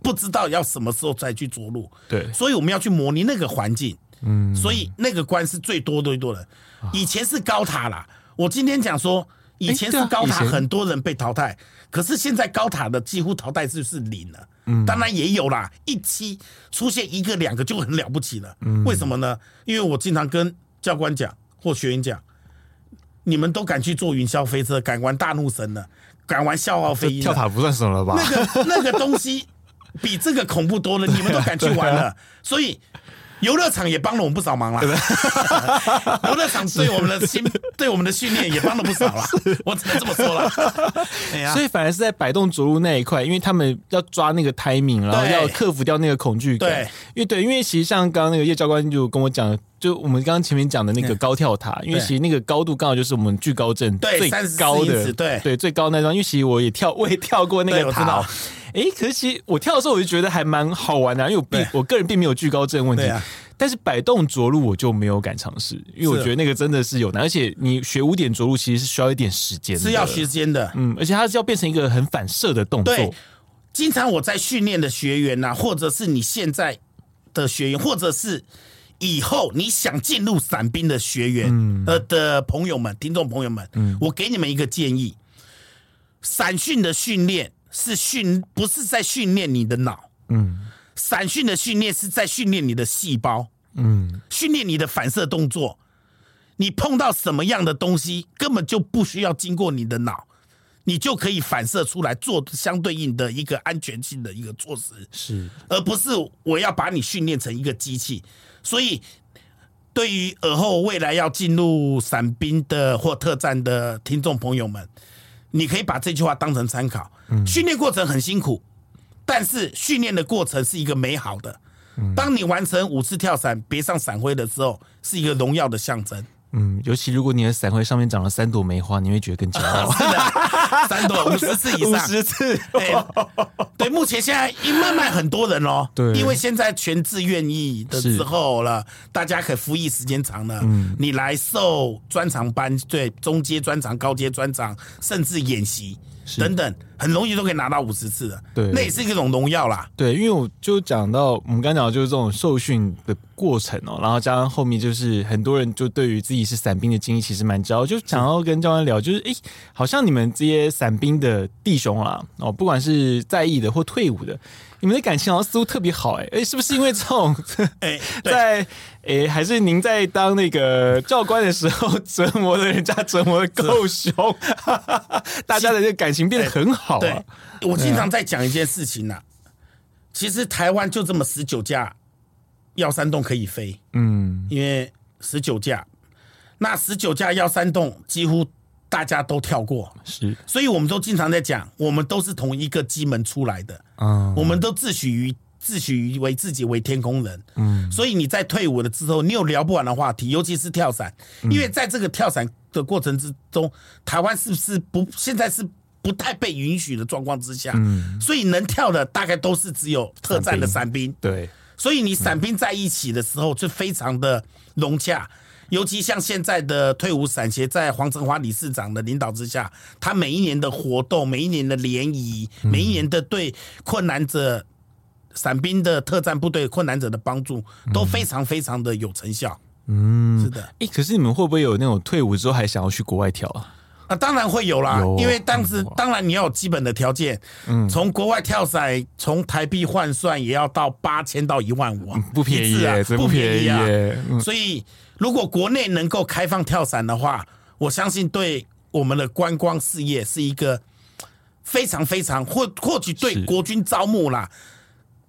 不知道要什么时候再去着陆，对。所以我们要去模拟那个环境，嗯。所以那个关是最多最多的。以前是高塔啦，我今天讲说。以前是高塔，很多人被淘汰，可是现在高塔的几乎淘汰率是零了。嗯，当然也有啦，一期出现一个两个就很了不起了。嗯，为什么呢？因为我经常跟教官讲或学员讲，你们都敢去坐云霄飞车，敢玩大怒神了，敢玩笑傲飞鹰，跳塔不算什么了吧？那个那个东西比这个恐怖多了，你们都敢去玩了，(laughs) 所以。游乐场也帮了我们不少忙了，(laughs) 游乐场对我们的训对我们的训练也帮了不少了，我只能这么说了。(laughs) 所以反而是在摆动着陆那一块，因为他们要抓那个 timing，然后要克服掉那个恐惧感。对，因为对，因为其实像刚刚那个叶教官就跟我讲，就我们刚刚前面讲的那个高跳塔，因为其实那个高度刚好就是我们惧高症最高的，对对最高那张。因为其实我也跳，(laughs) 我也跳过那个塔。哎，可是其实我跳的时候，我就觉得还蛮好玩的，因为我并我个人并没有惧高症问题。啊、但是摆动着陆我就没有敢尝试，因为我觉得那个真的是有难，而且你学五点着陆其实是需要一点时间的，是要时间的。嗯，而且它是要变成一个很反射的动作。对，经常我在训练的学员呐、啊，或者是你现在的学员，或者是以后你想进入伞兵的学员呃的朋友们、听众朋友们，嗯，我给你们一个建议：伞训的训练。是训，不是在训练你的脑，嗯，伞训的训练是在训练你的细胞，嗯，训练你的反射动作。你碰到什么样的东西，根本就不需要经过你的脑，你就可以反射出来做相对应的一个安全性的一个措施，是，而不是我要把你训练成一个机器。所以，对于尔后未来要进入伞兵的或特战的听众朋友们。你可以把这句话当成参考。训练过程很辛苦，但是训练的过程是一个美好的。当你完成五次跳伞，别上伞徽的时候，是一个荣耀的象征。嗯，尤其如果你的伞徽上面长了三朵梅花，你会觉得更骄傲。(laughs) 是的，(laughs) 三朵五十次以上，五十次。对，对，目前现在因慢慢很多人哦，对，因为现在全自愿意的时候了，大家可服役时间长了，嗯，你来受专长班，对，中阶专长、高阶专长，甚至演习。等等，很容易都可以拿到五十次的，对，那也是一种荣耀啦。对，因为我就讲到我们刚讲的就是这种受训的过程哦，然后加上后面就是很多人就对于自己是伞兵的经历其实蛮骄傲，就想要跟教官聊，就是哎，好像你们这些伞兵的弟兄啦，哦，不管是在役的或退伍的。你们的感情好像似乎特别好哎、欸、哎，是不是因为这种 (laughs) 哎，(laughs) 在哎，还是您在当那个教官的时候折磨的人家折磨的够凶，(laughs) 大家的这个感情变得很好啊。对，我经常在讲一件事情呐、啊，其实台湾就这么十九架幺三洞可以飞，嗯，因为十九架，那十九架幺三洞几乎。大家都跳过，是，所以我们都经常在讲，我们都是同一个机门出来的，嗯，我们都自诩于自诩为自己为天空人，嗯，所以你在退伍了之后，你有聊不完的话题，尤其是跳伞，因为在这个跳伞的过程之中，台湾是不是不现在是不太被允许的状况之下，嗯，所以能跳的大概都是只有特战的伞兵，对，所以你伞兵在一起的时候就非常的融洽。尤其像现在的退伍伞协，在黄成华理事长的领导之下，他每一年的活动，每一年的联谊，每一年的对困难者、伞兵的特战部队困难者的帮助，都非常非常的有成效。嗯，是的。哎，可是你们会不会有那种退伍之后还想要去国外跳啊？啊，当然会有啦，因为当时当然你要有基本的条件。嗯，从国外跳伞，从台币换算也要到八千到一万五啊，不便宜啊，不便宜啊。所以。如果国内能够开放跳伞的话，我相信对我们的观光事业是一个非常非常或或许对国军招募啦，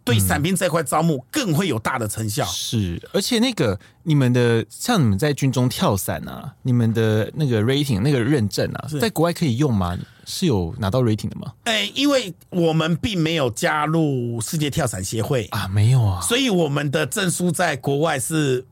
对伞兵这块招募更会有大的成效。是，而且那个你们的像你们在军中跳伞啊，你们的那个 rating 那个认证啊，在国外可以用吗？是有拿到 rating 的吗？哎，因为我们并没有加入世界跳伞协会啊，没有啊，所以我们的证书在国外是。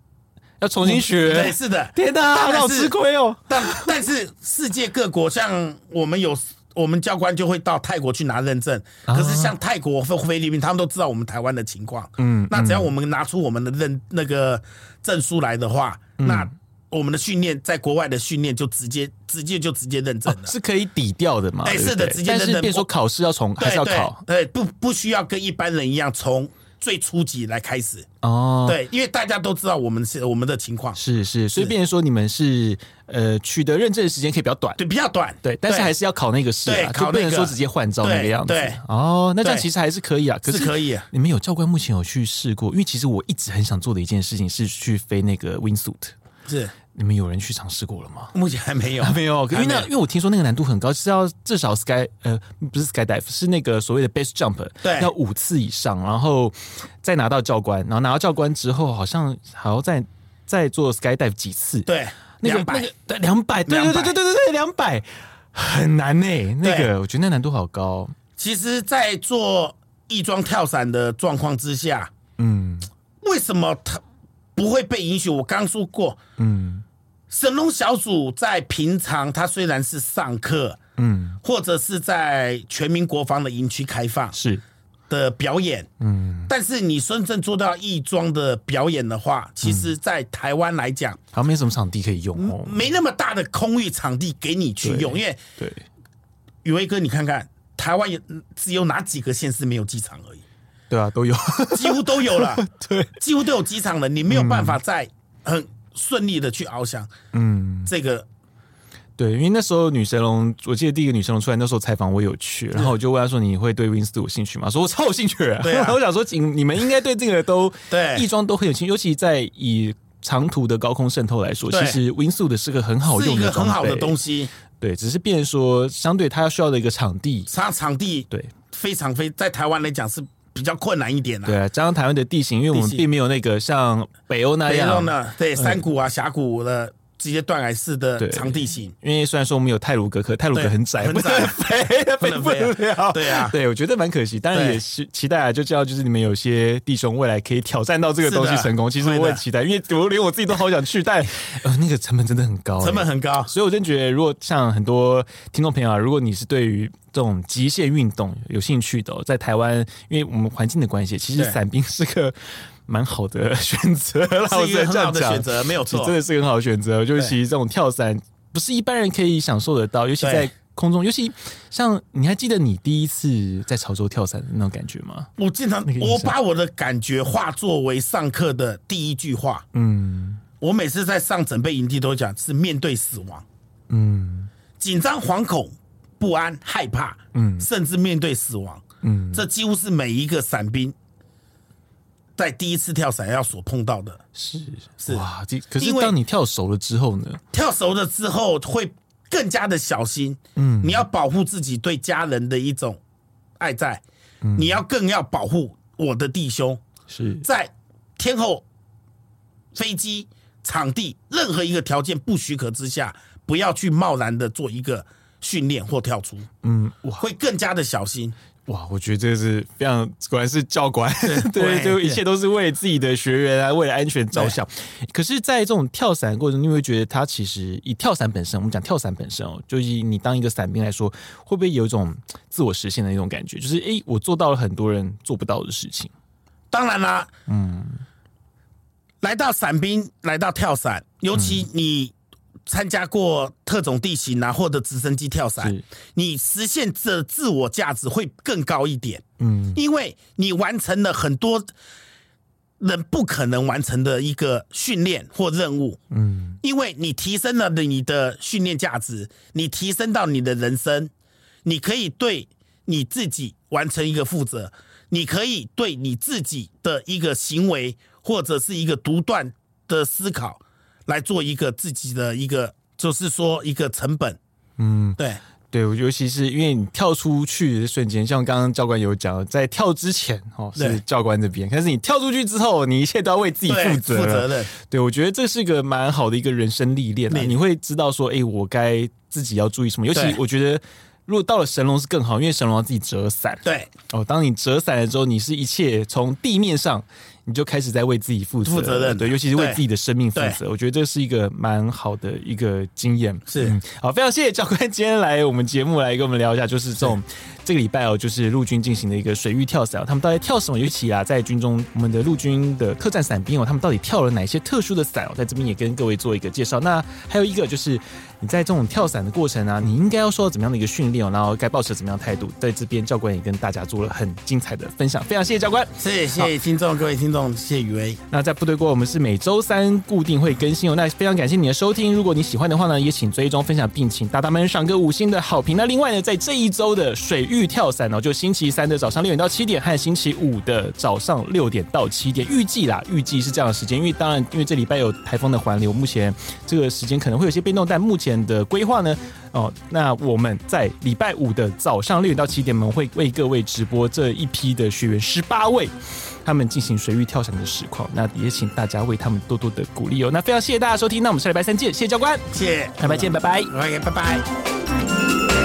要重新学，对，是的。天哪，好吃亏哦。但但是世界各国，像我们有我们教官就会到泰国去拿认证。可是像泰国或菲律宾，他们都知道我们台湾的情况。嗯，那只要我们拿出我们的认那个证书来的话，那我们的训练在国外的训练就直接直接就直接认证了，是可以抵掉的嘛？哎，是的，直接认证。但是变说考试要从还是要考？对，不不需要跟一般人一样从。最初级来开始哦，对，因为大家都知道我们是我们的情况，是是，所以变成说你们是呃取得认证的时间可以比较短，对，比较短，对，但是还是要考那个试，啊，考不能说直接换照那个样子，对，哦，那这样其实还是可以啊，可是可以，你们有教官目前有去试过？因为其实我一直很想做的一件事情是去飞那个 wingsuit，是。你们有人去尝试过了吗？目前还没有，还没有。因为那，因为我听说那个难度很高，是要至少 sky 呃不是 sky dive，是那个所谓的 base jump，对，要五次以上，然后再拿到教官，然后拿到教官之后，好像还要再再做 sky dive 几次，对，那个那个对两百，对对对对对对对两百。很难呢，那个我觉得那难度好高。其实，在做翼装跳伞的状况之下，嗯，为什么他不会被允许？我刚说过，嗯。神龙小组在平常，他虽然是上课，嗯，或者是在全民国防的营区开放是的表演，嗯，但是你真正做到义庄的表演的话，其实，在台湾来讲，好像没什么场地可以用哦，没那么大的空域场地给你去用，因为对，宇威哥，你看看台湾有只有哪几个县市没有机场而已？对啊，都有，几乎都有了，(laughs) 对，几乎都有机场了，你没有办法再很。顺利的去翱翔，嗯，这个对，因为那时候女神龙，我记得第一个女神龙出来那时候采访我有去，然后我就问他说：“你会对 Wingsuit 有兴趣吗？”说：“我超有兴趣。”对啊，(laughs) 我想说，你你们应该对这个都 (laughs) 对翼装都很有兴趣，尤其在以长途的高空渗透来说，其实 Wingsuit 的是个很好用的、很好的东西。对，只是变成说，相对它要需要的一个场地，它场地对非常非在台湾来讲是。比较困难一点啊，对啊，加上台湾的地形，因为我们并没有那个像北欧那样，北欧呢，对山谷啊、峡谷的。直接断崖式的长地形，因为虽然说我们有泰鲁格，可泰鲁格很窄，很窄，(laughs) 飞飞不了。对啊，对，我觉得蛮可惜。当然也是期待啊，就知道就是你们有些弟兄未来可以挑战到这个东西成功。其实我也期待，因为我连我自己都好想去，但 (laughs) 呃那个成本真的很高，成本很高。所以我真觉得，如果像很多听众朋友啊，如果你是对于这种极限运动有兴趣的，在台湾，因为我们环境的关系，其实伞兵是个。蛮好的选择，是一个很好的选择，没有错，真的是个很好的选择。就是其实这种跳伞不是一般人可以享受得到，尤其在空中，尤其像你还记得你第一次在潮州跳伞的那种感觉吗？我经常我把我的感觉化作为上课的第一句话。嗯，我每次在上整备营地都讲是面对死亡，嗯，紧张、惶恐、不安、害怕，嗯，甚至面对死亡，嗯，这几乎是每一个伞兵。在第一次跳伞要所碰到的。是。是。哇，可是当你跳熟了之后呢？跳熟了之后会更加的小心，嗯，你要保护自己对家人的一种爱在，嗯，你要更要保护我的弟兄，是。在天后、飞机、场地任何一个条件不许可之下，不要去贸然的做一个训练或跳出，嗯，我会更加的小心。哇，我觉得这是非常，果然是教官，(laughs) 对，对，就一切都是为自己的学员啊，为了安全着想。可是，在这种跳伞过程，你会觉得他其实以跳伞本身，我们讲跳伞本身哦，就以你当一个伞兵来说，会不会有一种自我实现的那种感觉？就是，哎，我做到了很多人做不到的事情。当然啦，嗯，来到伞兵，来到跳伞，尤其你。参加过特种地形啊，或者直升机跳伞，你实现这自我价值会更高一点。嗯，因为你完成了很多人不可能完成的一个训练或任务。嗯，因为你提升了你的训练价值，你提升到你的人生，你可以对你自己完成一个负责，你可以对你自己的一个行为或者是一个独断的思考。来做一个自己的一个，就是说一个成本，嗯，对对，尤其是因为你跳出去的瞬间，像刚刚教官有讲，在跳之前哦是教官这边，但是你跳出去之后，你一切都要为自己负责，负责的。对，我觉得这是一个蛮好的一个人生历练，你会知道说，哎，我该自己要注意什么。尤其我觉得，如果到了神龙是更好，因为神龙要自己折伞。对哦，当你折伞了之后，你是一切从地面上。你就开始在为自己负责，负责任，对，尤其是为自己的生命负责。我觉得这是一个蛮好的一个经验。是、嗯，好，非常谢谢教官今天来我们节目来跟我们聊一下，就是这种。这个礼拜哦，就是陆军进行的一个水域跳伞，他们到底跳什么？尤其啊，在军中，我们的陆军的特战伞兵哦，他们到底跳了哪些特殊的伞哦？在这边也跟各位做一个介绍。那还有一个就是，你在这种跳伞的过程啊，你应该要受到怎么样的一个训练哦？然后该保持怎么样的态度？在这边，教官也跟大家做了很精彩的分享。非常谢谢教官，谢谢谢谢听众，各位听众，谢谢宇威。那在部队锅，我们是每周三固定会更新哦。那非常感谢你的收听，如果你喜欢的话呢，也请追踪分享，并请大大们赏个五星的好评。那另外呢，在这一周的水域跳伞哦，就星期三的早上六点到七点，和星期五的早上六点到七点，预计啦，预计是这样的时间。因为当然，因为这礼拜有台风的环流，目前这个时间可能会有些变动。但目前的规划呢，哦，那我们在礼拜五的早上六点到七点，我们会为各位直播这一批的学员十八位，他们进行水域跳伞的实况。那也请大家为他们多多的鼓励哦。那非常谢谢大家收听，那我们下礼拜三见，谢谢教官，谢谢，礼拜见，拜拜，拜拜。